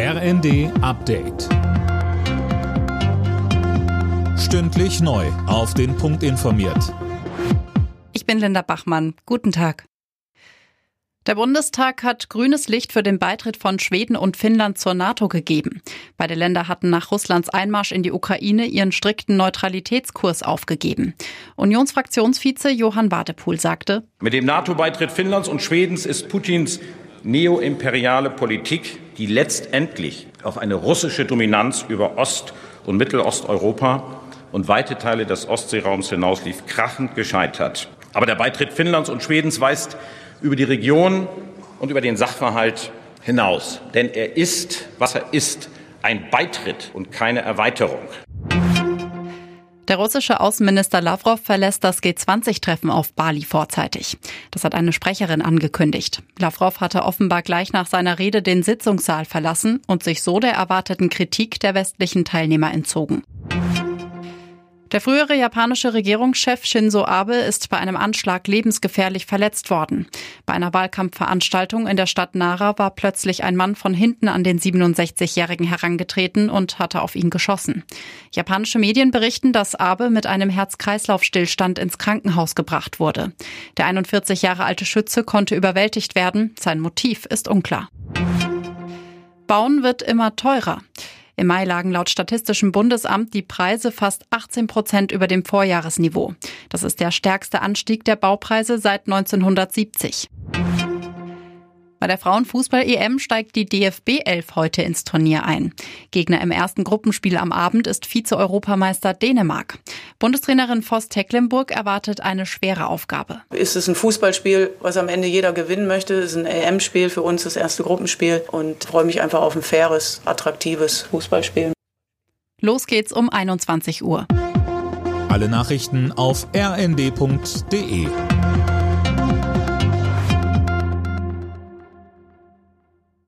RND Update. Stündlich neu. Auf den Punkt informiert. Ich bin Linda Bachmann. Guten Tag. Der Bundestag hat grünes Licht für den Beitritt von Schweden und Finnland zur NATO gegeben. Beide Länder hatten nach Russlands Einmarsch in die Ukraine ihren strikten Neutralitätskurs aufgegeben. Unionsfraktionsvize Johann Wadepool sagte, Mit dem NATO-Beitritt Finnlands und Schwedens ist Putins neoimperiale Politik, die letztendlich auf eine russische Dominanz über Ost- und Mittelosteuropa und weite Teile des Ostseeraums hinauslief, krachend gescheitert. Aber der Beitritt Finnlands und Schwedens weist über die Region und über den Sachverhalt hinaus. Denn er ist, was er ist, ein Beitritt und keine Erweiterung. Der russische Außenminister Lavrov verlässt das G20-Treffen auf Bali vorzeitig. Das hat eine Sprecherin angekündigt. Lavrov hatte offenbar gleich nach seiner Rede den Sitzungssaal verlassen und sich so der erwarteten Kritik der westlichen Teilnehmer entzogen. Der frühere japanische Regierungschef Shinzo Abe ist bei einem Anschlag lebensgefährlich verletzt worden. Bei einer Wahlkampfveranstaltung in der Stadt Nara war plötzlich ein Mann von hinten an den 67-Jährigen herangetreten und hatte auf ihn geschossen. Japanische Medien berichten, dass Abe mit einem Herz-Kreislauf-Stillstand ins Krankenhaus gebracht wurde. Der 41 Jahre alte Schütze konnte überwältigt werden. Sein Motiv ist unklar. Bauen wird immer teurer. Im Mai lagen laut Statistischem Bundesamt die Preise fast 18 Prozent über dem Vorjahresniveau. Das ist der stärkste Anstieg der Baupreise seit 1970. Bei der Frauenfußball-EM steigt die DFB 11 heute ins Turnier ein. Gegner im ersten Gruppenspiel am Abend ist Vize-Europameister Dänemark. Bundestrainerin Voss Tecklenburg erwartet eine schwere Aufgabe. Ist es ein Fußballspiel, was am Ende jeder gewinnen möchte? Es ist ein EM-Spiel für uns, das erste Gruppenspiel. Und freue mich einfach auf ein faires, attraktives Fußballspiel. Los geht's um 21 Uhr. Alle Nachrichten auf rnd.de